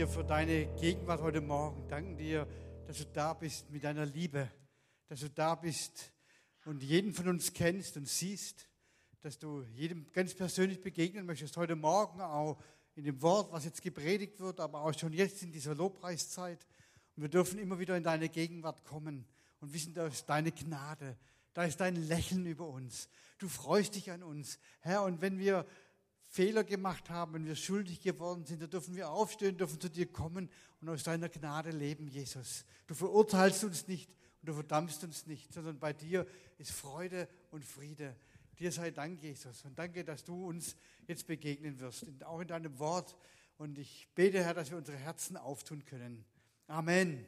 dir für deine Gegenwart heute Morgen. Danken dir, dass du da bist mit deiner Liebe, dass du da bist und jeden von uns kennst und siehst, dass du jedem ganz persönlich begegnen möchtest. Heute Morgen auch in dem Wort, was jetzt gepredigt wird, aber auch schon jetzt in dieser Lobpreiszeit. Und wir dürfen immer wieder in deine Gegenwart kommen und wissen, da ist deine Gnade, da ist dein Lächeln über uns. Du freust dich an uns, Herr. Und wenn wir Fehler gemacht haben, wenn wir schuldig geworden sind, dann dürfen wir aufstehen, dürfen zu dir kommen und aus deiner Gnade leben, Jesus. Du verurteilst uns nicht und du verdammst uns nicht, sondern bei dir ist Freude und Friede. Dir sei Dank, Jesus. Und danke, dass du uns jetzt begegnen wirst, auch in deinem Wort. Und ich bete, Herr, dass wir unsere Herzen auftun können. Amen.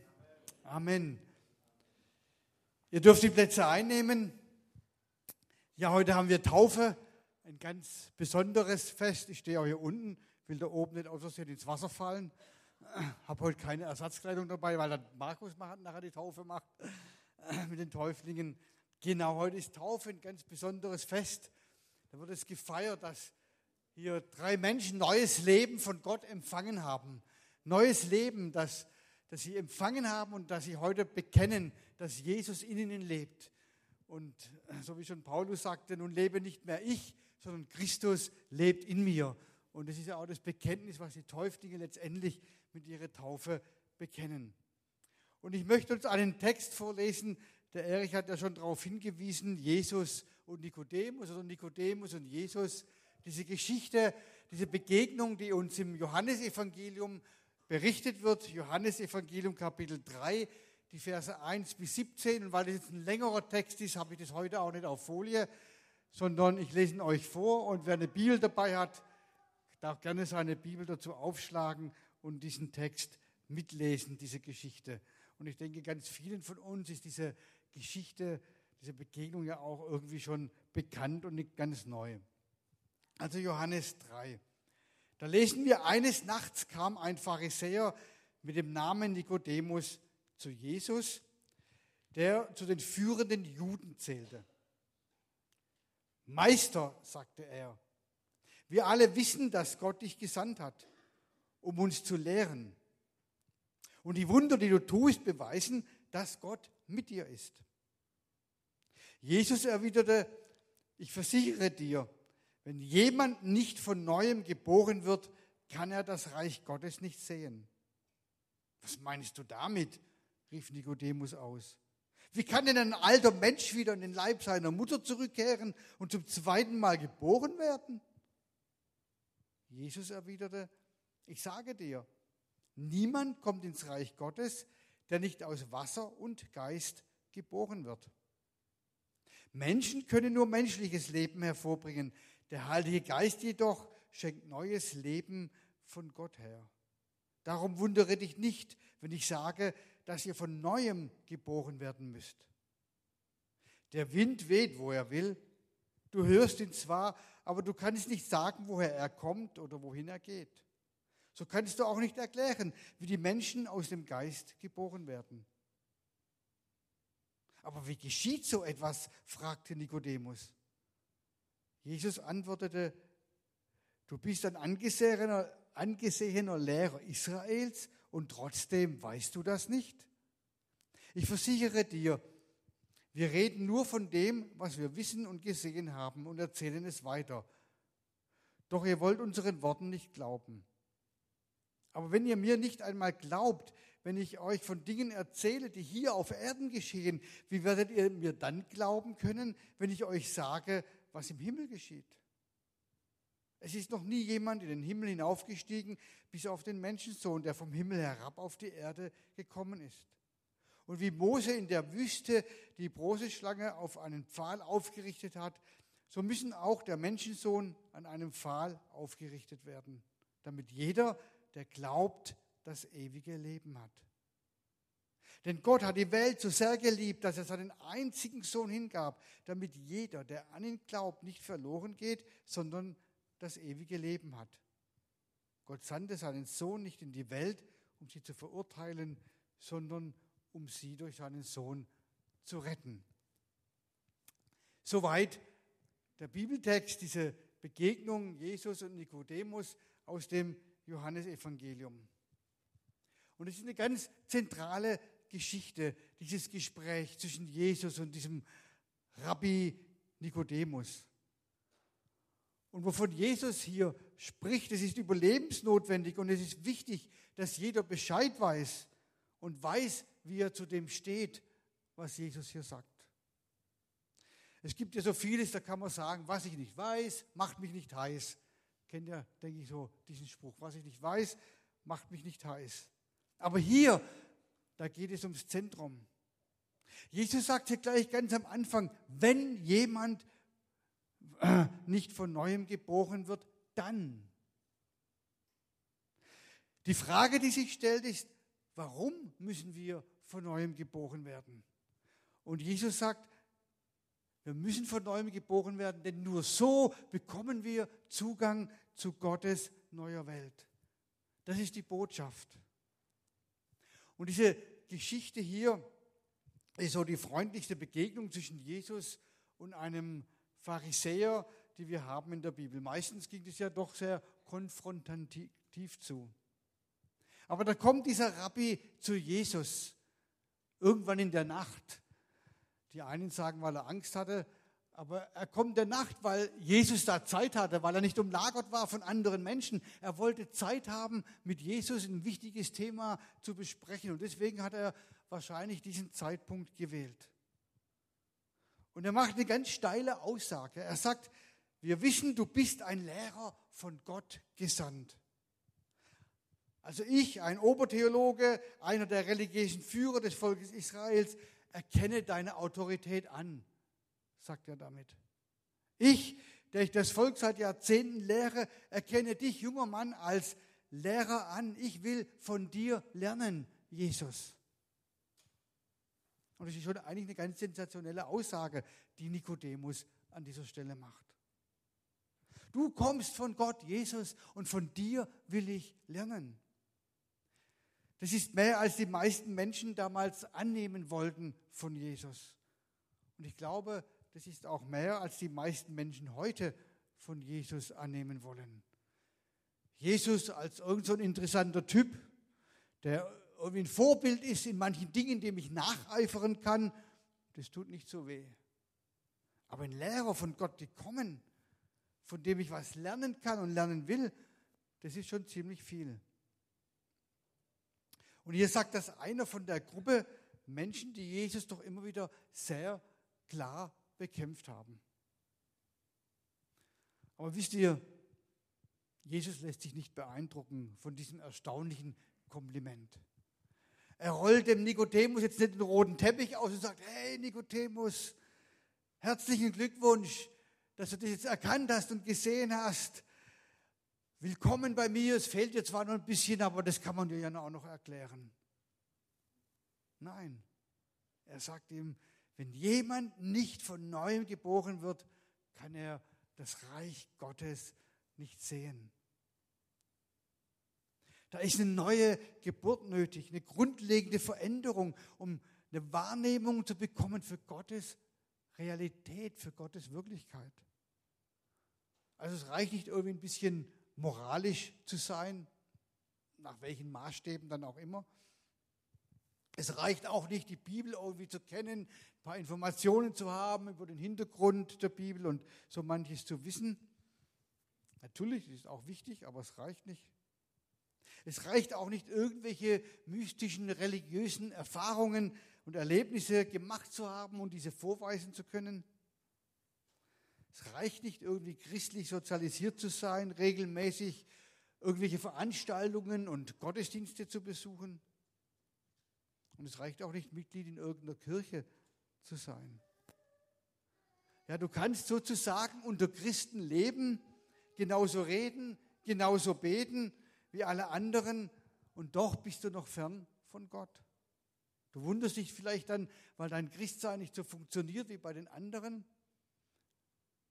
Amen. Ihr dürft die Plätze einnehmen. Ja, heute haben wir Taufe ein ganz besonderes Fest. Ich stehe auch hier unten, will da oben nicht aus Versehen ins Wasser fallen. Habe heute keine Ersatzkleidung dabei, weil dann Markus nachher die Taufe macht mit den Täuflingen. Genau, heute ist Taufe ein ganz besonderes Fest. Da wird es gefeiert, dass hier drei Menschen neues Leben von Gott empfangen haben. Neues Leben, das, das sie empfangen haben und das sie heute bekennen, dass Jesus in ihnen lebt. Und so wie schon Paulus sagte, nun lebe nicht mehr ich, sondern Christus lebt in mir. Und das ist ja auch das Bekenntnis, was die Täuflinge letztendlich mit ihrer Taufe bekennen. Und ich möchte uns einen Text vorlesen. Der Erich hat ja schon darauf hingewiesen, Jesus und Nikodemus oder Nikodemus und Jesus. Diese Geschichte, diese Begegnung, die uns im Johannesevangelium berichtet wird, Johannesevangelium Kapitel 3, die Verse 1 bis 17. Und weil das jetzt ein längerer Text ist, habe ich das heute auch nicht auf Folie sondern ich lese ihn euch vor und wer eine Bibel dabei hat, darf gerne seine Bibel dazu aufschlagen und diesen Text mitlesen, diese Geschichte. Und ich denke, ganz vielen von uns ist diese Geschichte, diese Begegnung ja auch irgendwie schon bekannt und nicht ganz neu. Also Johannes 3. Da lesen wir, eines Nachts kam ein Pharisäer mit dem Namen Nikodemus zu Jesus, der zu den führenden Juden zählte. Meister, sagte er, wir alle wissen, dass Gott dich gesandt hat, um uns zu lehren. Und die Wunder, die du tust, beweisen, dass Gott mit dir ist. Jesus erwiderte, ich versichere dir, wenn jemand nicht von neuem geboren wird, kann er das Reich Gottes nicht sehen. Was meinst du damit? rief Nikodemus aus. Wie kann denn ein alter Mensch wieder in den Leib seiner Mutter zurückkehren und zum zweiten Mal geboren werden? Jesus erwiderte, ich sage dir, niemand kommt ins Reich Gottes, der nicht aus Wasser und Geist geboren wird. Menschen können nur menschliches Leben hervorbringen. Der Heilige Geist jedoch schenkt neues Leben von Gott her. Darum wundere dich nicht, wenn ich sage, dass ihr von neuem geboren werden müsst. Der Wind weht, wo er will. Du hörst ihn zwar, aber du kannst nicht sagen, woher er kommt oder wohin er geht. So kannst du auch nicht erklären, wie die Menschen aus dem Geist geboren werden. Aber wie geschieht so etwas? fragte Nikodemus. Jesus antwortete, du bist ein angesehener, angesehener Lehrer Israels und trotzdem weißt du das nicht? Ich versichere dir, wir reden nur von dem, was wir wissen und gesehen haben und erzählen es weiter. Doch ihr wollt unseren Worten nicht glauben. Aber wenn ihr mir nicht einmal glaubt, wenn ich euch von Dingen erzähle, die hier auf Erden geschehen, wie werdet ihr mir dann glauben können, wenn ich euch sage, was im Himmel geschieht? Es ist noch nie jemand in den Himmel hinaufgestiegen, bis auf den Menschensohn, der vom Himmel herab auf die Erde gekommen ist. Und wie Mose in der Wüste die Bronzeschlange auf einen Pfahl aufgerichtet hat, so müssen auch der Menschensohn an einem Pfahl aufgerichtet werden, damit jeder, der glaubt, das ewige Leben hat. Denn Gott hat die Welt so sehr geliebt, dass er seinen einzigen Sohn hingab, damit jeder, der an ihn glaubt, nicht verloren geht, sondern das ewige Leben hat. Gott sandte seinen Sohn nicht in die Welt, um sie zu verurteilen, sondern um sie durch seinen Sohn zu retten. Soweit der Bibeltext, diese Begegnung Jesus und Nikodemus aus dem Johannesevangelium. Und es ist eine ganz zentrale Geschichte, dieses Gespräch zwischen Jesus und diesem Rabbi Nikodemus. Und wovon Jesus hier spricht, es ist überlebensnotwendig und es ist wichtig, dass jeder Bescheid weiß und weiß, wie er zu dem steht, was Jesus hier sagt. Es gibt ja so vieles, da kann man sagen, was ich nicht weiß, macht mich nicht heiß. Kennt ihr, denke ich, so diesen Spruch. Was ich nicht weiß, macht mich nicht heiß. Aber hier, da geht es ums Zentrum. Jesus sagt hier gleich ganz am Anfang, wenn jemand nicht von neuem geboren wird, dann. Die Frage, die sich stellt, ist, warum müssen wir von neuem geboren werden? Und Jesus sagt, wir müssen von neuem geboren werden, denn nur so bekommen wir Zugang zu Gottes neuer Welt. Das ist die Botschaft. Und diese Geschichte hier ist so die freundlichste Begegnung zwischen Jesus und einem Pharisäer, die wir haben in der Bibel. Meistens ging es ja doch sehr konfrontativ zu. Aber da kommt dieser Rabbi zu Jesus irgendwann in der Nacht. Die einen sagen, weil er Angst hatte, aber er kommt in der Nacht, weil Jesus da Zeit hatte, weil er nicht umlagert war von anderen Menschen. Er wollte Zeit haben, mit Jesus ein wichtiges Thema zu besprechen. Und deswegen hat er wahrscheinlich diesen Zeitpunkt gewählt. Und er macht eine ganz steile Aussage. Er sagt, wir wissen, du bist ein Lehrer von Gott gesandt. Also ich, ein Obertheologe, einer der religiösen Führer des Volkes Israels, erkenne deine Autorität an sagt er damit. Ich, der ich das Volk seit Jahrzehnten lehre, erkenne dich, junger Mann, als Lehrer an. Ich will von dir lernen, Jesus. Und das ist schon eigentlich eine ganz sensationelle Aussage, die Nikodemus an dieser Stelle macht. Du kommst von Gott, Jesus, und von dir will ich lernen. Das ist mehr, als die meisten Menschen damals annehmen wollten von Jesus. Und ich glaube, das ist auch mehr, als die meisten Menschen heute von Jesus annehmen wollen. Jesus als irgend so interessanter Typ, der irgendwie ein Vorbild ist in manchen Dingen, dem ich nacheifern kann, das tut nicht so weh. Aber ein Lehrer von Gott gekommen, von dem ich was lernen kann und lernen will, das ist schon ziemlich viel. Und hier sagt das einer von der Gruppe Menschen, die Jesus doch immer wieder sehr klar bekämpft haben. Aber wisst ihr, Jesus lässt sich nicht beeindrucken von diesem erstaunlichen Kompliment. Er rollt dem Nikodemus jetzt nicht den roten Teppich aus und sagt, hey Nikodemus, herzlichen Glückwunsch, dass du das jetzt erkannt hast und gesehen hast. Willkommen bei mir, es fehlt dir zwar noch ein bisschen, aber das kann man dir ja auch noch erklären. Nein, er sagt ihm, wenn jemand nicht von neuem geboren wird, kann er das Reich Gottes nicht sehen. Da ist eine neue Geburt nötig, eine grundlegende Veränderung, um eine Wahrnehmung zu bekommen für Gottes Realität, für Gottes Wirklichkeit. Also es reicht nicht irgendwie ein bisschen moralisch zu sein, nach welchen Maßstäben dann auch immer, es reicht auch nicht, die Bibel irgendwie zu kennen, ein paar Informationen zu haben über den Hintergrund der Bibel und so manches zu wissen. Natürlich ist es auch wichtig, aber es reicht nicht. Es reicht auch nicht, irgendwelche mystischen religiösen Erfahrungen und Erlebnisse gemacht zu haben und diese vorweisen zu können. Es reicht nicht, irgendwie christlich sozialisiert zu sein, regelmäßig irgendwelche Veranstaltungen und Gottesdienste zu besuchen. Und es reicht auch nicht, Mitglied in irgendeiner Kirche zu sein. Ja, du kannst sozusagen unter Christen leben, genauso reden, genauso beten wie alle anderen und doch bist du noch fern von Gott. Du wunderst dich vielleicht dann, weil dein Christsein nicht so funktioniert wie bei den anderen.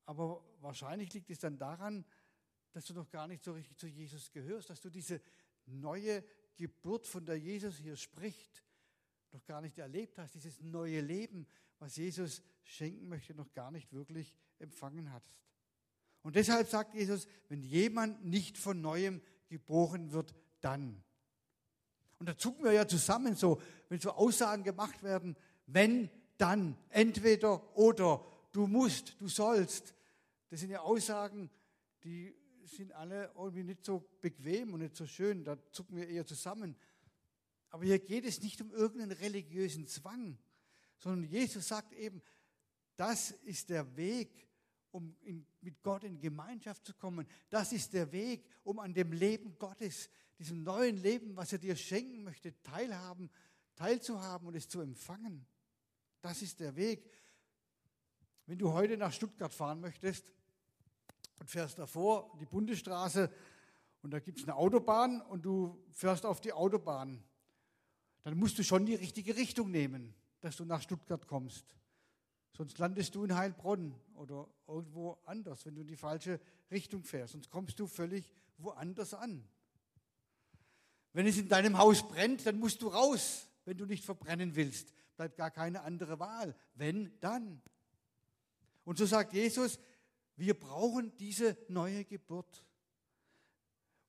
Aber wahrscheinlich liegt es dann daran, dass du noch gar nicht so richtig zu Jesus gehörst, dass du diese neue Geburt, von der Jesus hier spricht, noch gar nicht erlebt hast, dieses neue Leben, was Jesus schenken möchte, noch gar nicht wirklich empfangen hast. Und deshalb sagt Jesus, wenn jemand nicht von neuem geboren wird, dann. Und da zucken wir ja zusammen so, wenn so Aussagen gemacht werden, wenn, dann, entweder oder, du musst, du sollst. Das sind ja Aussagen, die sind alle irgendwie nicht so bequem und nicht so schön, da zucken wir eher zusammen. Aber hier geht es nicht um irgendeinen religiösen Zwang, sondern Jesus sagt eben, das ist der Weg, um in, mit Gott in Gemeinschaft zu kommen. Das ist der Weg, um an dem Leben Gottes, diesem neuen Leben, was er dir schenken möchte, teilhaben, teilzuhaben und es zu empfangen. Das ist der Weg. Wenn du heute nach Stuttgart fahren möchtest und fährst davor die Bundesstraße und da gibt es eine Autobahn und du fährst auf die Autobahn, dann musst du schon die richtige Richtung nehmen, dass du nach Stuttgart kommst. Sonst landest du in Heilbronn oder irgendwo anders, wenn du in die falsche Richtung fährst. Sonst kommst du völlig woanders an. Wenn es in deinem Haus brennt, dann musst du raus, wenn du nicht verbrennen willst. Bleibt gar keine andere Wahl. Wenn, dann. Und so sagt Jesus, wir brauchen diese neue Geburt.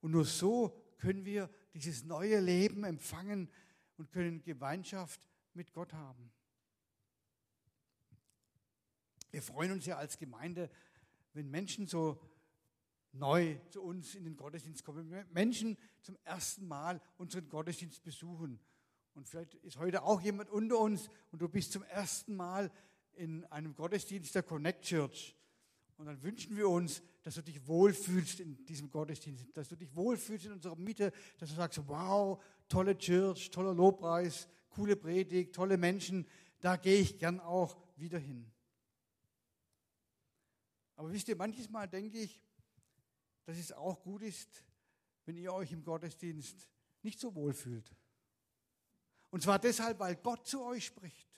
Und nur so können wir dieses neue Leben empfangen und können Gemeinschaft mit Gott haben. Wir freuen uns ja als Gemeinde, wenn Menschen so neu zu uns in den Gottesdienst kommen, Menschen zum ersten Mal unseren Gottesdienst besuchen. Und vielleicht ist heute auch jemand unter uns und du bist zum ersten Mal in einem Gottesdienst der Connect Church. Und dann wünschen wir uns, dass du dich wohlfühlst in diesem Gottesdienst, dass du dich wohlfühlst in unserer Mitte, dass du sagst, wow, tolle Church, toller Lobpreis, coole Predigt, tolle Menschen, da gehe ich gern auch wieder hin. Aber wisst ihr, manches Mal denke ich, dass es auch gut ist, wenn ihr euch im Gottesdienst nicht so wohl fühlt. Und zwar deshalb, weil Gott zu euch spricht,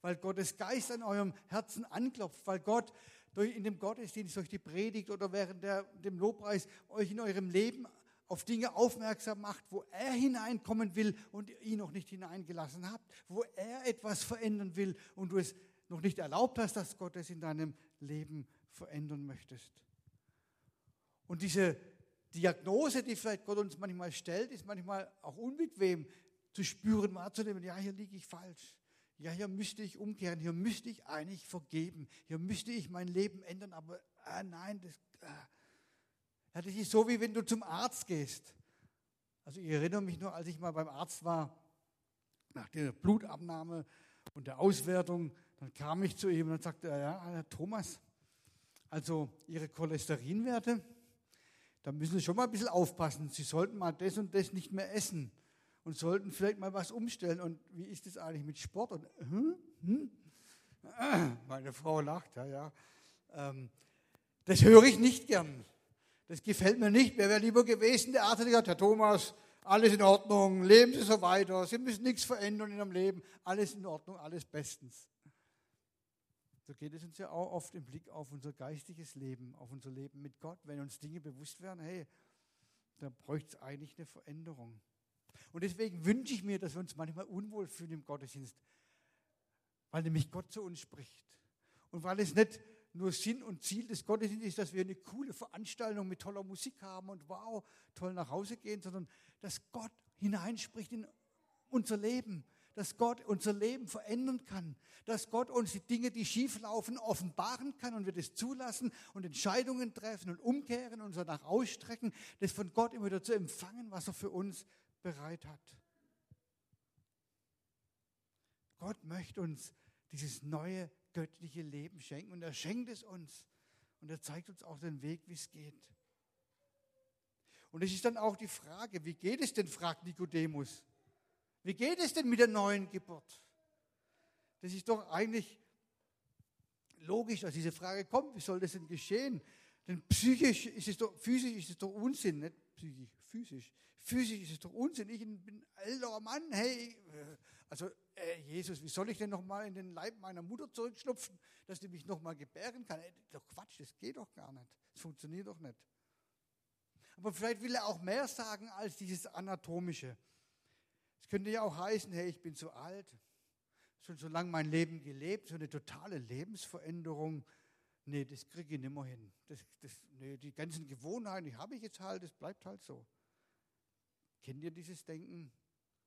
weil Gottes Geist an eurem Herzen anklopft, weil Gott durch, in dem Gottesdienst, durch die Predigt oder während der, dem Lobpreis euch in eurem Leben auf Dinge aufmerksam macht, wo er hineinkommen will und ihr ihn noch nicht hineingelassen habt, wo er etwas verändern will und du es noch nicht erlaubt hast, dass Gott es in deinem Leben verändern möchtest. Und diese Diagnose, die vielleicht Gott uns manchmal stellt, ist manchmal auch unbequem zu spüren, wahrzunehmen, ja, hier liege ich falsch. Ja, hier müsste ich umkehren, hier müsste ich eigentlich vergeben, hier müsste ich mein Leben ändern, aber ah, nein, das, ah. ja, das ist so, wie wenn du zum Arzt gehst. Also ich erinnere mich nur, als ich mal beim Arzt war, nach der Blutabnahme und der Auswertung, dann kam ich zu ihm und sagte ja, Herr Thomas, also Ihre Cholesterinwerte, da müssen Sie schon mal ein bisschen aufpassen. Sie sollten mal das und das nicht mehr essen und sollten vielleicht mal was umstellen. Und wie ist das eigentlich mit Sport? Und, hm, hm? Meine Frau lacht, ja, ja. Ähm, das höre ich nicht gern. Das gefällt mir nicht. Mir wäre lieber gewesen, der Arzt hat gesagt, Herr Thomas, alles in Ordnung, leben Sie so weiter, Sie müssen nichts verändern in Ihrem Leben, alles in Ordnung, alles bestens. So geht es uns ja auch oft im Blick auf unser geistiges Leben, auf unser Leben mit Gott, wenn uns Dinge bewusst werden, hey, da bräuchte es eigentlich eine Veränderung. Und deswegen wünsche ich mir, dass wir uns manchmal unwohl fühlen im Gottesdienst, weil nämlich Gott zu uns spricht. Und weil es nicht nur Sinn und Ziel des Gottesdienstes ist, dass wir eine coole Veranstaltung mit toller Musik haben und wow, toll nach Hause gehen, sondern dass Gott hineinspricht in unser Leben, dass Gott unser Leben verändern kann, dass Gott uns die Dinge, die schief laufen, offenbaren kann und wir das zulassen und Entscheidungen treffen und umkehren und uns danach ausstrecken, das von Gott immer wieder zu empfangen, was er für uns bereit hat. Gott möchte uns dieses neue göttliche Leben schenken und er schenkt es uns und er zeigt uns auch den Weg, wie es geht. Und es ist dann auch die Frage, wie geht es denn, fragt Nikodemus. Wie geht es denn mit der neuen Geburt? Das ist doch eigentlich logisch, dass diese Frage kommt. Wie soll das denn geschehen? Denn psychisch ist es doch, physisch ist es doch Unsinn, nicht psychisch, physisch. Physisch ist es doch Unsinn. Ich bin ein älterer Mann, hey, äh, also äh, Jesus, wie soll ich denn nochmal in den Leib meiner Mutter zurückschlupfen, dass die mich nochmal gebären kann? Ey, doch Quatsch, das geht doch gar nicht. Das funktioniert doch nicht. Aber vielleicht will er auch mehr sagen als dieses Anatomische. Es könnte ja auch heißen, hey, ich bin zu alt, schon so lange mein Leben gelebt, so eine totale Lebensveränderung. Nee, das kriege ich nicht mehr hin. Das, das, nee, die ganzen Gewohnheiten, die habe ich jetzt halt, das bleibt halt so. Kennt ihr dieses Denken?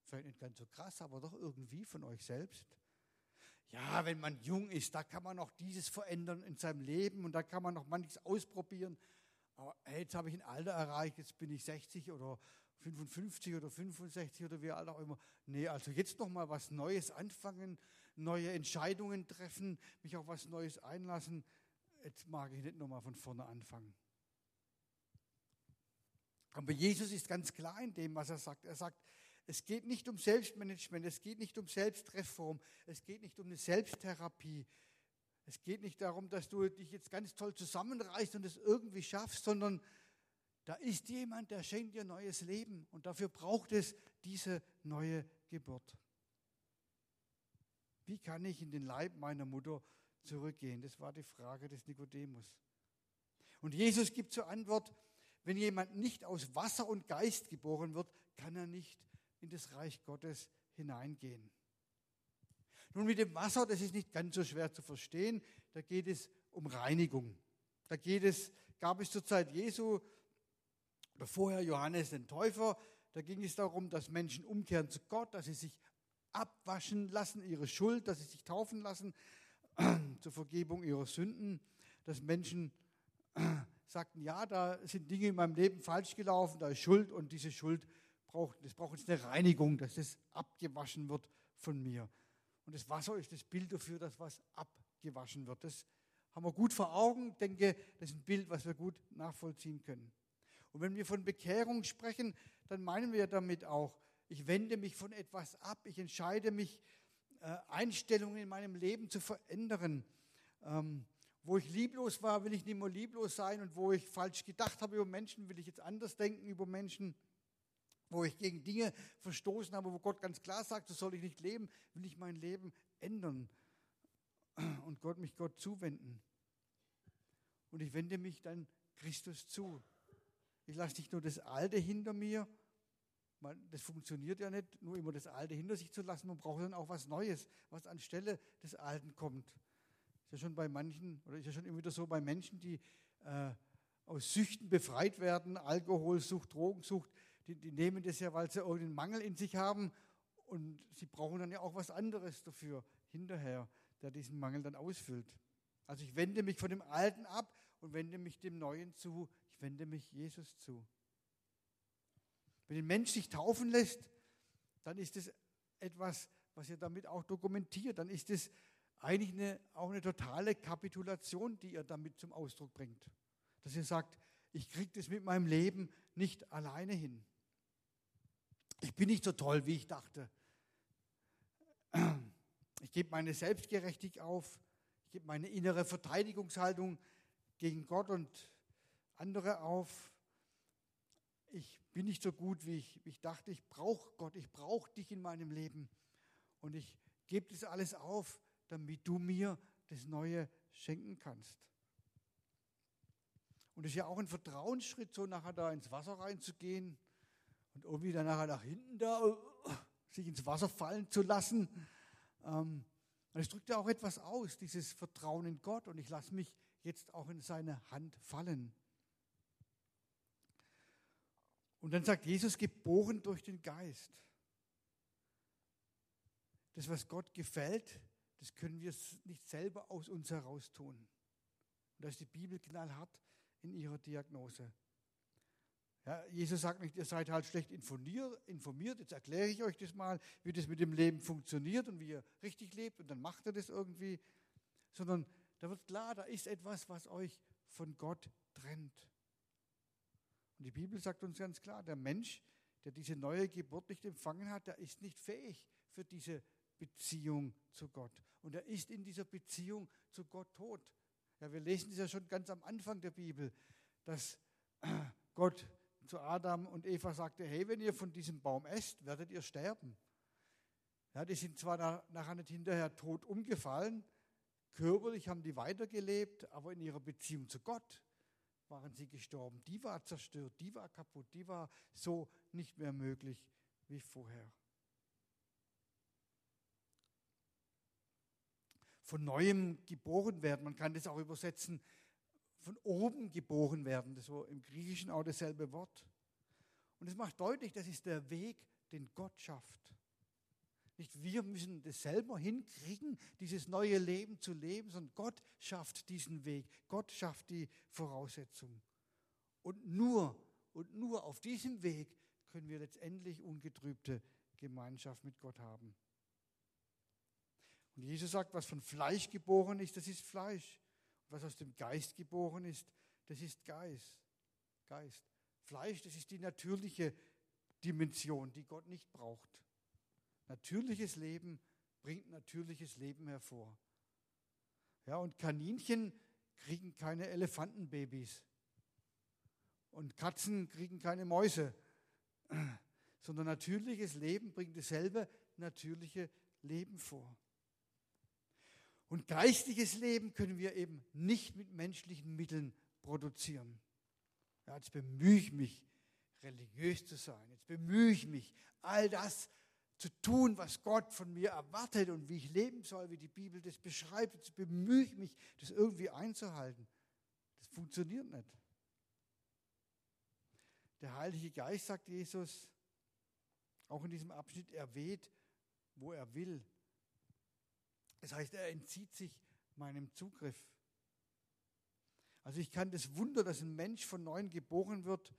Vielleicht nicht ganz so krass, aber doch irgendwie von euch selbst. Ja, wenn man jung ist, da kann man noch dieses verändern in seinem Leben und da kann man noch manches ausprobieren. Aber hey, jetzt habe ich ein Alter erreicht, jetzt bin ich 60 oder 55 oder 65 oder wie alt auch immer. Nee, also jetzt noch mal was Neues anfangen, neue Entscheidungen treffen, mich auf was Neues einlassen. Jetzt mag ich nicht noch mal von vorne anfangen. Aber Jesus ist ganz klar in dem, was er sagt. Er sagt, es geht nicht um Selbstmanagement, es geht nicht um Selbstreform, es geht nicht um eine Selbsttherapie. Es geht nicht darum, dass du dich jetzt ganz toll zusammenreißt und es irgendwie schaffst, sondern da ist jemand, der schenkt dir neues Leben und dafür braucht es diese neue Geburt. Wie kann ich in den Leib meiner Mutter zurückgehen? Das war die Frage des Nikodemus. Und Jesus gibt zur Antwort, wenn jemand nicht aus Wasser und Geist geboren wird, kann er nicht in das Reich Gottes hineingehen. Nun mit dem Wasser, das ist nicht ganz so schwer zu verstehen, da geht es um Reinigung. Da geht es, gab es zur Zeit Jesu oder vorher Johannes den Täufer, da ging es darum, dass Menschen umkehren zu Gott, dass sie sich abwaschen lassen, ihre Schuld, dass sie sich taufen lassen zur Vergebung ihrer Sünden, dass Menschen sagten, ja, da sind Dinge in meinem Leben falsch gelaufen, da ist Schuld und diese Schuld braucht, das braucht jetzt eine Reinigung, dass das abgewaschen wird von mir. Und das Wasser ist das Bild dafür, dass was abgewaschen wird. Das haben wir gut vor Augen. Denke, das ist ein Bild, was wir gut nachvollziehen können. Und wenn wir von Bekehrung sprechen, dann meinen wir damit auch, ich wende mich von etwas ab, ich entscheide mich, äh, Einstellungen in meinem Leben zu verändern. Ähm, wo ich lieblos war, will ich nicht mehr lieblos sein und wo ich falsch gedacht habe über Menschen, will ich jetzt anders denken über Menschen wo ich gegen Dinge verstoßen habe, wo Gott ganz klar sagt, so soll ich nicht leben, will ich mein Leben ändern und Gott mich Gott zuwenden. Und ich wende mich dann Christus zu. Ich lasse nicht nur das Alte hinter mir, das funktioniert ja nicht, nur immer das Alte hinter sich zu lassen. Man braucht dann auch was Neues, was anstelle des Alten kommt. Ist ja schon bei manchen, oder ist ja schon immer wieder so bei Menschen, die äh, aus Süchten befreit werden, Alkoholsucht, Drogensucht, die, die nehmen das ja, weil sie irgendeinen Mangel in sich haben und sie brauchen dann ja auch was anderes dafür hinterher, der diesen Mangel dann ausfüllt. Also ich wende mich von dem Alten ab und wende mich dem Neuen zu. Wende mich Jesus zu. Wenn ein Mensch sich taufen lässt, dann ist es etwas, was er damit auch dokumentiert. Dann ist es eigentlich eine, auch eine totale Kapitulation, die er damit zum Ausdruck bringt. Dass er sagt, ich kriege das mit meinem Leben nicht alleine hin. Ich bin nicht so toll, wie ich dachte. Ich gebe meine Selbstgerechtigkeit auf. Ich gebe meine innere Verteidigungshaltung gegen Gott und andere auf. Ich bin nicht so gut, wie ich, wie ich dachte. Ich brauche Gott. Ich brauche dich in meinem Leben. Und ich gebe das alles auf, damit du mir das Neue schenken kannst. Und es ist ja auch ein Vertrauensschritt, so nachher da ins Wasser reinzugehen und irgendwie dann nachher nach hinten da uh, sich ins Wasser fallen zu lassen. Ähm, und es drückt ja auch etwas aus, dieses Vertrauen in Gott und ich lasse mich jetzt auch in seine Hand fallen. Und dann sagt Jesus, geboren durch den Geist. Das, was Gott gefällt, das können wir nicht selber aus uns heraus tun. Und da ist die Bibel knallhart in ihrer Diagnose. Ja, Jesus sagt nicht, ihr seid halt schlecht informiert, jetzt erkläre ich euch das mal, wie das mit dem Leben funktioniert und wie ihr richtig lebt und dann macht er das irgendwie, sondern da wird klar, da ist etwas, was euch von Gott trennt. Und die Bibel sagt uns ganz klar, der Mensch, der diese neue Geburt nicht empfangen hat, der ist nicht fähig für diese Beziehung zu Gott. Und er ist in dieser Beziehung zu Gott tot. Ja, wir lesen das ja schon ganz am Anfang der Bibel, dass Gott zu Adam und Eva sagte, hey, wenn ihr von diesem Baum esst, werdet ihr sterben. Ja, die sind zwar nachher nicht hinterher tot umgefallen, körperlich haben die weitergelebt, aber in ihrer Beziehung zu Gott waren sie gestorben. Die war zerstört, die war kaputt, die war so nicht mehr möglich wie vorher. Von neuem geboren werden, man kann das auch übersetzen, von oben geboren werden. Das war im Griechischen auch dasselbe Wort. Und es macht deutlich, das ist der Weg, den Gott schafft. Nicht wir müssen das selber hinkriegen, dieses neue Leben zu leben, sondern Gott schafft diesen Weg. Gott schafft die Voraussetzung. Und nur, und nur auf diesem Weg können wir letztendlich ungetrübte Gemeinschaft mit Gott haben. Und Jesus sagt, was von Fleisch geboren ist, das ist Fleisch. Was aus dem Geist geboren ist, das ist Geist. Geist. Fleisch, das ist die natürliche Dimension, die Gott nicht braucht. Natürliches Leben bringt natürliches Leben hervor. Ja, und Kaninchen kriegen keine Elefantenbabys. Und Katzen kriegen keine Mäuse. Sondern natürliches Leben bringt dasselbe natürliche Leben vor. Und geistiges Leben können wir eben nicht mit menschlichen Mitteln produzieren. Ja, jetzt bemühe ich mich, religiös zu sein. Jetzt bemühe ich mich, all das zu tun, was Gott von mir erwartet und wie ich leben soll, wie die Bibel das beschreibt. Jetzt bemühe ich mich, das irgendwie einzuhalten. Das funktioniert nicht. Der Heilige Geist, sagt Jesus, auch in diesem Abschnitt, er weht, wo er will. Das heißt, er entzieht sich meinem Zugriff. Also ich kann das Wunder, dass ein Mensch von neuem geboren wird,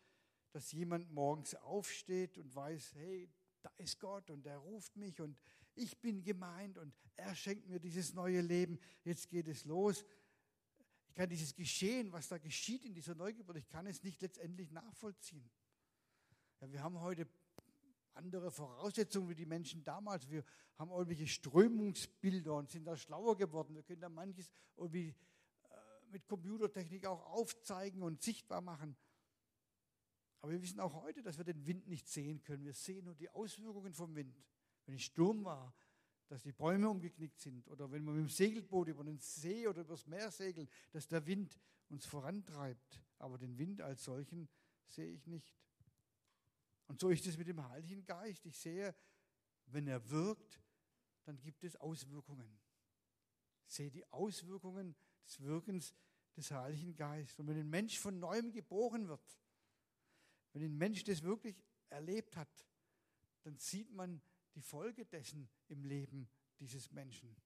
dass jemand morgens aufsteht und weiß, hey, da ist Gott und er ruft mich und ich bin gemeint und er schenkt mir dieses neue Leben. Jetzt geht es los. Ich kann dieses Geschehen, was da geschieht in dieser Neugeburt, ich kann es nicht letztendlich nachvollziehen. Ja, wir haben heute andere Voraussetzungen wie die Menschen damals. Wir haben irgendwelche Strömungsbilder und sind da schlauer geworden. Wir können da manches irgendwie äh, mit Computertechnik auch aufzeigen und sichtbar machen. Aber wir wissen auch heute, dass wir den Wind nicht sehen können. Wir sehen nur die Auswirkungen vom Wind. Wenn es Sturm war, dass die Bäume umgeknickt sind oder wenn wir mit dem Segelboot über den See oder übers Meer segeln, dass der Wind uns vorantreibt. Aber den Wind als solchen sehe ich nicht. Und so ist es mit dem Heiligen Geist. Ich sehe, wenn er wirkt, dann gibt es Auswirkungen. Ich sehe die Auswirkungen des Wirkens des Heiligen Geistes. Und wenn ein Mensch von neuem geboren wird, wenn ein Mensch das wirklich erlebt hat, dann sieht man die Folge dessen im Leben dieses Menschen.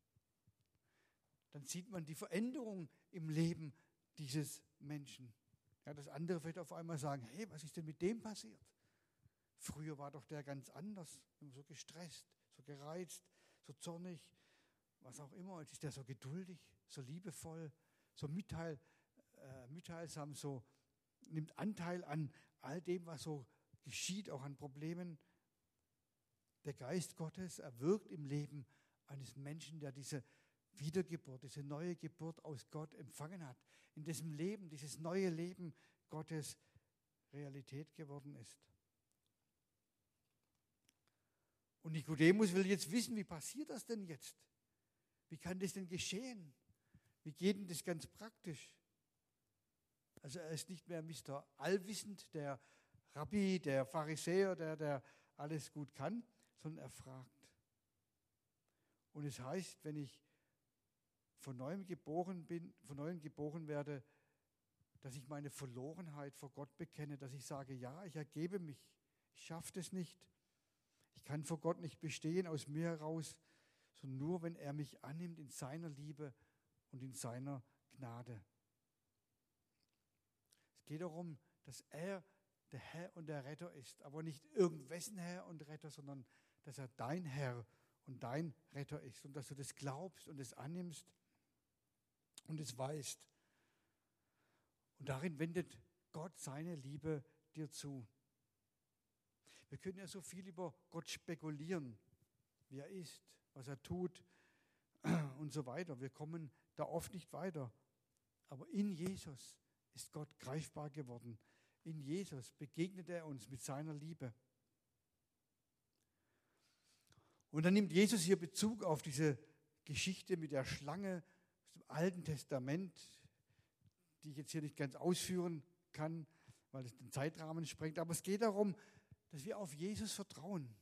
Dann sieht man die Veränderung im Leben dieses Menschen. Ja, das andere vielleicht auf einmal sagen, hey, was ist denn mit dem passiert? Früher war doch der ganz anders, so gestresst, so gereizt, so zornig, was auch immer. Jetzt ist der so geduldig, so liebevoll, so mitteil, äh, mitteilsam, so nimmt Anteil an all dem, was so geschieht, auch an Problemen. Der Geist Gottes erwirkt im Leben eines Menschen, der diese Wiedergeburt, diese neue Geburt aus Gott empfangen hat, in dessen Leben dieses neue Leben Gottes Realität geworden ist. Und Nikodemus will jetzt wissen, wie passiert das denn jetzt? Wie kann das denn geschehen? Wie geht denn das ganz praktisch? Also er ist nicht mehr Mr. Allwissend, der Rabbi, der Pharisäer, der, der alles gut kann, sondern er fragt. Und es heißt, wenn ich von neuem geboren bin, von neuem geboren werde, dass ich meine Verlorenheit vor Gott bekenne, dass ich sage, ja, ich ergebe mich, ich schaffe das nicht. Ich kann vor Gott nicht bestehen aus mir heraus, sondern nur, wenn er mich annimmt in seiner Liebe und in seiner Gnade. Es geht darum, dass er der Herr und der Retter ist, aber nicht irgendwessen Herr und Retter, sondern dass er dein Herr und dein Retter ist und dass du das glaubst und es annimmst und es weißt. Und darin wendet Gott seine Liebe dir zu. Wir können ja so viel über Gott spekulieren, wie er ist, was er tut und so weiter. Wir kommen da oft nicht weiter. Aber in Jesus ist Gott greifbar geworden. In Jesus begegnet er uns mit seiner Liebe. Und dann nimmt Jesus hier Bezug auf diese Geschichte mit der Schlange aus dem Alten Testament, die ich jetzt hier nicht ganz ausführen kann, weil es den Zeitrahmen sprengt. Aber es geht darum, dass wir auf Jesus vertrauen.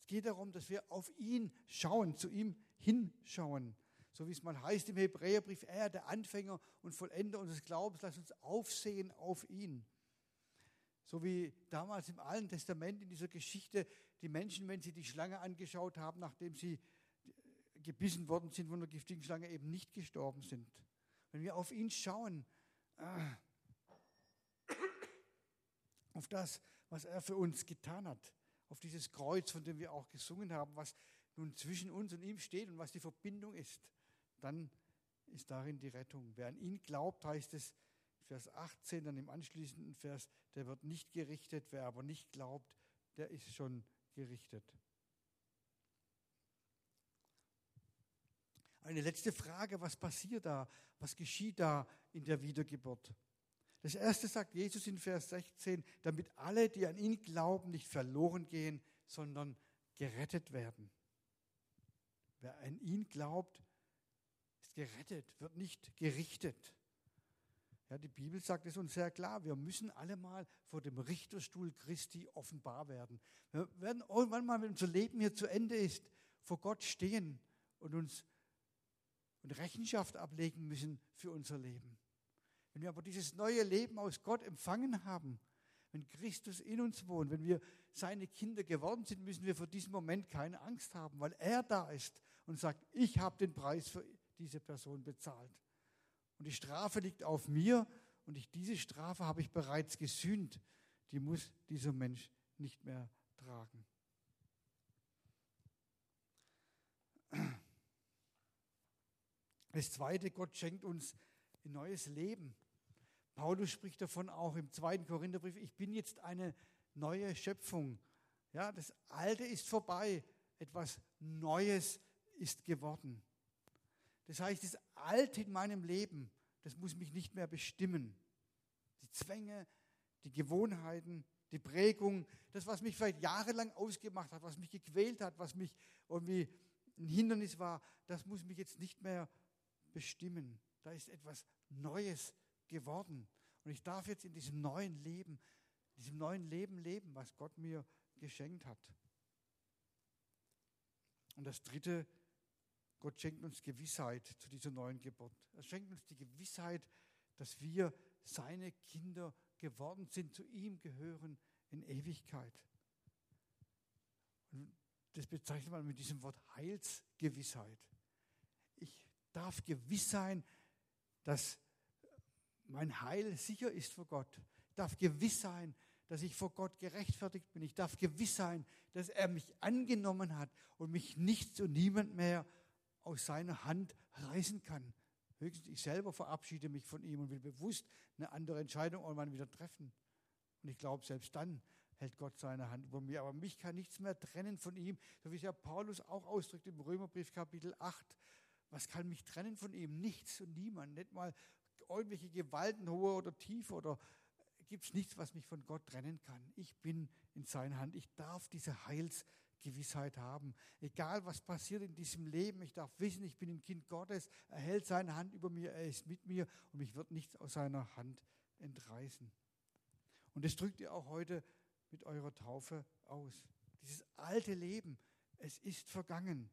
Es geht darum, dass wir auf ihn schauen, zu ihm hinschauen so wie es mal heißt im Hebräerbrief, er, der Anfänger und Vollender unseres Glaubens, lass uns aufsehen auf ihn. So wie damals im Alten Testament in dieser Geschichte die Menschen, wenn sie die Schlange angeschaut haben, nachdem sie gebissen worden sind von der giftigen Schlange, eben nicht gestorben sind. Wenn wir auf ihn schauen, ah, auf das, was er für uns getan hat, auf dieses Kreuz, von dem wir auch gesungen haben, was nun zwischen uns und ihm steht und was die Verbindung ist, dann ist darin die Rettung. Wer an ihn glaubt, heißt es, Vers 18, dann im anschließenden Vers, der wird nicht gerichtet, wer aber nicht glaubt, der ist schon gerichtet. Eine letzte Frage, was passiert da? Was geschieht da in der Wiedergeburt? Das erste sagt Jesus in Vers 16, damit alle, die an ihn glauben, nicht verloren gehen, sondern gerettet werden. Wer an ihn glaubt, gerettet, wird nicht gerichtet. Ja, die Bibel sagt es uns sehr klar, wir müssen alle mal vor dem Richterstuhl Christi offenbar werden. Wir werden irgendwann mal, wenn unser Leben hier zu Ende ist, vor Gott stehen und uns und Rechenschaft ablegen müssen für unser Leben. Wenn wir aber dieses neue Leben aus Gott empfangen haben, wenn Christus in uns wohnt, wenn wir seine Kinder geworden sind, müssen wir vor diesem Moment keine Angst haben, weil er da ist und sagt, ich habe den Preis für diese Person bezahlt. Und die Strafe liegt auf mir und ich, diese Strafe habe ich bereits gesühnt. Die muss dieser Mensch nicht mehr tragen. Das Zweite, Gott schenkt uns ein neues Leben. Paulus spricht davon auch im zweiten Korintherbrief, ich bin jetzt eine neue Schöpfung. Ja, das Alte ist vorbei, etwas Neues ist geworden. Das heißt, das Alte in meinem Leben, das muss mich nicht mehr bestimmen. Die Zwänge, die Gewohnheiten, die Prägung, das, was mich vielleicht jahrelang ausgemacht hat, was mich gequält hat, was mich irgendwie ein Hindernis war, das muss mich jetzt nicht mehr bestimmen. Da ist etwas Neues geworden. Und ich darf jetzt in diesem neuen Leben, diesem neuen Leben leben, was Gott mir geschenkt hat. Und das Dritte, Gott schenkt uns Gewissheit zu dieser neuen Geburt. Er schenkt uns die Gewissheit, dass wir seine Kinder geworden sind, zu ihm gehören in Ewigkeit. Und das bezeichnet man mit diesem Wort Heilsgewissheit. Ich darf gewiss sein, dass mein Heil sicher ist vor Gott. Ich darf gewiss sein, dass ich vor Gott gerechtfertigt bin. Ich darf gewiss sein, dass er mich angenommen hat und mich nichts und niemand mehr aus seiner Hand reißen kann. Höchstens ich selber verabschiede mich von ihm und will bewusst eine andere Entscheidung irgendwann wieder treffen. Und ich glaube, selbst dann hält Gott seine Hand über mir. Aber mich kann nichts mehr trennen von ihm, so wie es ja Paulus auch ausdrückt im Römerbrief Kapitel 8. Was kann mich trennen von ihm? Nichts und niemand. Nicht mal irgendwelche Gewalten, hohe oder tiefe oder gibt es nichts, was mich von Gott trennen kann. Ich bin in seiner Hand. Ich darf diese Heilsgewissheit haben. Egal was passiert in diesem Leben, ich darf wissen, ich bin ein Kind Gottes. Er hält seine Hand über mir, er ist mit mir und mich wird nichts aus seiner Hand entreißen. Und das drückt ihr auch heute mit eurer Taufe aus. Dieses alte Leben, es ist vergangen.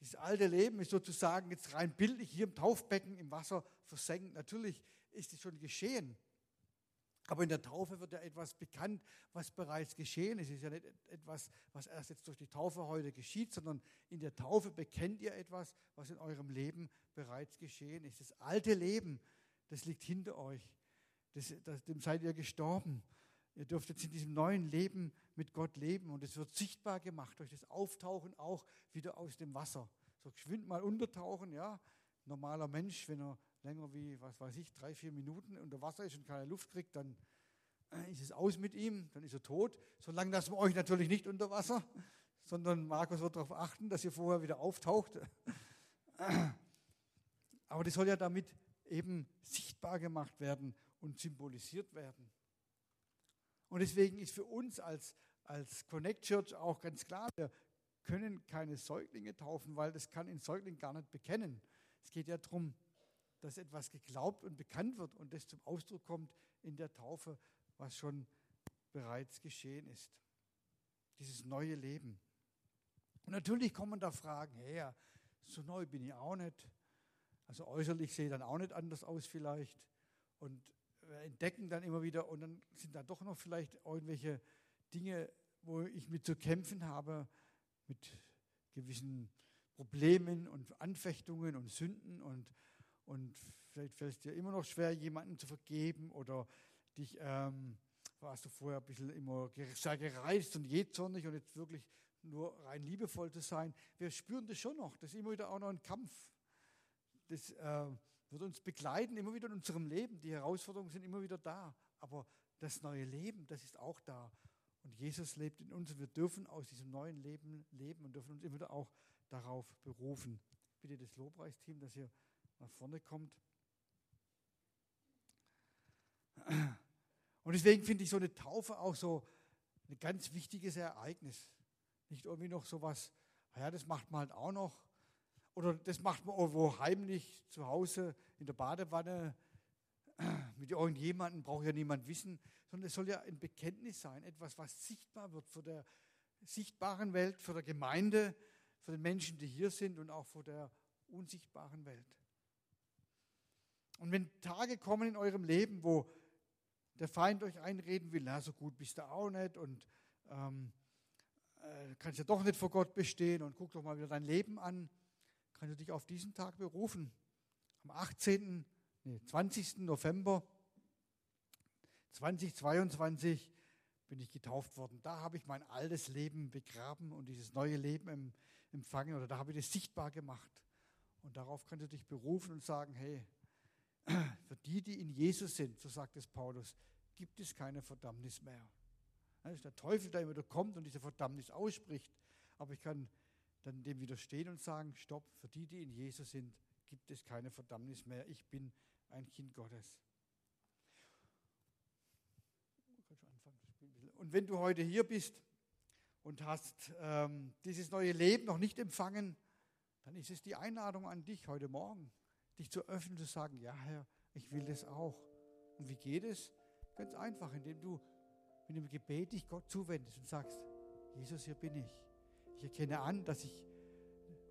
Dieses alte Leben ist sozusagen jetzt rein bildlich hier im Taufbecken im Wasser versenkt. Natürlich ist es schon geschehen. Aber in der Taufe wird ja etwas bekannt, was bereits geschehen ist. Es ist ja nicht etwas, was erst jetzt durch die Taufe heute geschieht, sondern in der Taufe bekennt ihr etwas, was in eurem Leben bereits geschehen ist. Das alte Leben, das liegt hinter euch. Das, das, dem seid ihr gestorben. Ihr dürft jetzt in diesem neuen Leben mit Gott leben und es wird sichtbar gemacht durch das Auftauchen auch wieder aus dem Wasser. So geschwind mal untertauchen, ja. Normaler Mensch, wenn er länger wie, was weiß ich, drei, vier Minuten unter Wasser ist und keine Luft kriegt, dann äh, ist es aus mit ihm, dann ist er tot. Solange lassen wir euch natürlich nicht unter Wasser, sondern Markus wird darauf achten, dass ihr vorher wieder auftaucht. Aber das soll ja damit eben sichtbar gemacht werden und symbolisiert werden. Und deswegen ist für uns als, als Connect Church auch ganz klar, wir können keine Säuglinge taufen, weil das kann ein Säugling gar nicht bekennen. Es geht ja darum, dass etwas geglaubt und bekannt wird und das zum Ausdruck kommt in der Taufe, was schon bereits geschehen ist. Dieses neue Leben. Und natürlich kommen da Fragen her. So neu bin ich auch nicht. Also äußerlich sehe ich dann auch nicht anders aus vielleicht. Und entdecken dann immer wieder und dann sind da doch noch vielleicht irgendwelche Dinge, wo ich mit zu kämpfen habe, mit gewissen Problemen und Anfechtungen und Sünden und, und vielleicht fällt es dir immer noch schwer, jemanden zu vergeben oder dich ähm, warst du vorher ein bisschen immer sehr gereizt und jähzornig und jetzt wirklich nur rein liebevoll zu sein. Wir spüren das schon noch. Das ist immer wieder auch noch ein Kampf. Das äh, wird uns begleiten, immer wieder in unserem Leben. Die Herausforderungen sind immer wieder da. Aber das neue Leben, das ist auch da. Und Jesus lebt in uns und wir dürfen aus diesem neuen Leben leben und dürfen uns immer wieder auch darauf berufen. Bitte das Lobpreisteam, das hier nach vorne kommt. Und deswegen finde ich so eine Taufe auch so ein ganz wichtiges Ereignis. Nicht irgendwie noch so was, ja, das macht man halt auch noch. Oder das macht man irgendwo heimlich zu Hause in der Badewanne mit irgendjemandem, braucht ja niemand wissen, sondern es soll ja ein Bekenntnis sein, etwas, was sichtbar wird für der sichtbaren Welt, für der Gemeinde, für den Menschen, die hier sind und auch für der unsichtbaren Welt. Und wenn Tage kommen in eurem Leben, wo der Feind euch einreden will, na, so gut bist du auch nicht und ähm, äh, kannst ja doch nicht vor Gott bestehen und guck doch mal wieder dein Leben an, kannst du dich auf diesen Tag berufen. Am 18., nee, 20. November 2022 bin ich getauft worden. Da habe ich mein altes Leben begraben und dieses neue Leben empfangen oder da habe ich das sichtbar gemacht. Und darauf kannst du dich berufen und sagen, hey, für die, die in Jesus sind, so sagt es Paulus, gibt es keine Verdammnis mehr. Das ist der Teufel, der immer wieder kommt und diese Verdammnis ausspricht. Aber ich kann dann dem widerstehen und sagen, stopp, für die, die in Jesus sind, gibt es keine Verdammnis mehr. Ich bin ein Kind Gottes. Und wenn du heute hier bist und hast ähm, dieses neue Leben noch nicht empfangen, dann ist es die Einladung an dich heute Morgen, dich zu öffnen, zu sagen, ja Herr, ich will das auch. Und wie geht es? Ganz einfach, indem du mit dem Gebet dich Gott zuwendest und sagst, Jesus, hier bin ich. Ich erkenne an, dass ich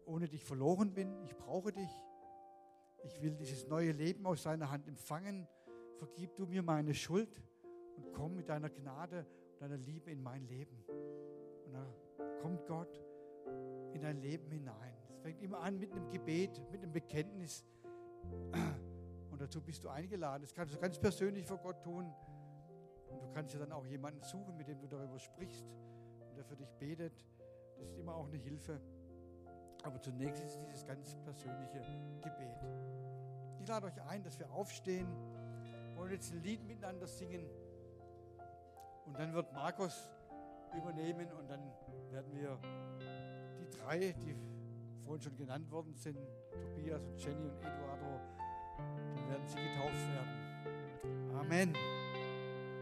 ohne dich verloren bin. Ich brauche dich. Ich will dieses neue Leben aus deiner Hand empfangen. Vergib du mir meine Schuld und komm mit deiner Gnade und deiner Liebe in mein Leben. Dann kommt Gott in dein Leben hinein. Es fängt immer an mit einem Gebet, mit einem Bekenntnis. Und dazu bist du eingeladen. Das kannst du ganz persönlich vor Gott tun. Und du kannst ja dann auch jemanden suchen, mit dem du darüber sprichst und der für dich betet. Das ist immer auch eine Hilfe. Aber zunächst ist es dieses ganz persönliche Gebet. Ich lade euch ein, dass wir aufstehen, wollen jetzt ein Lied miteinander singen. Und dann wird Markus übernehmen und dann werden wir die drei, die vorhin schon genannt worden sind, Tobias und Jenny und Eduardo, dann werden sie getauft werden. Amen.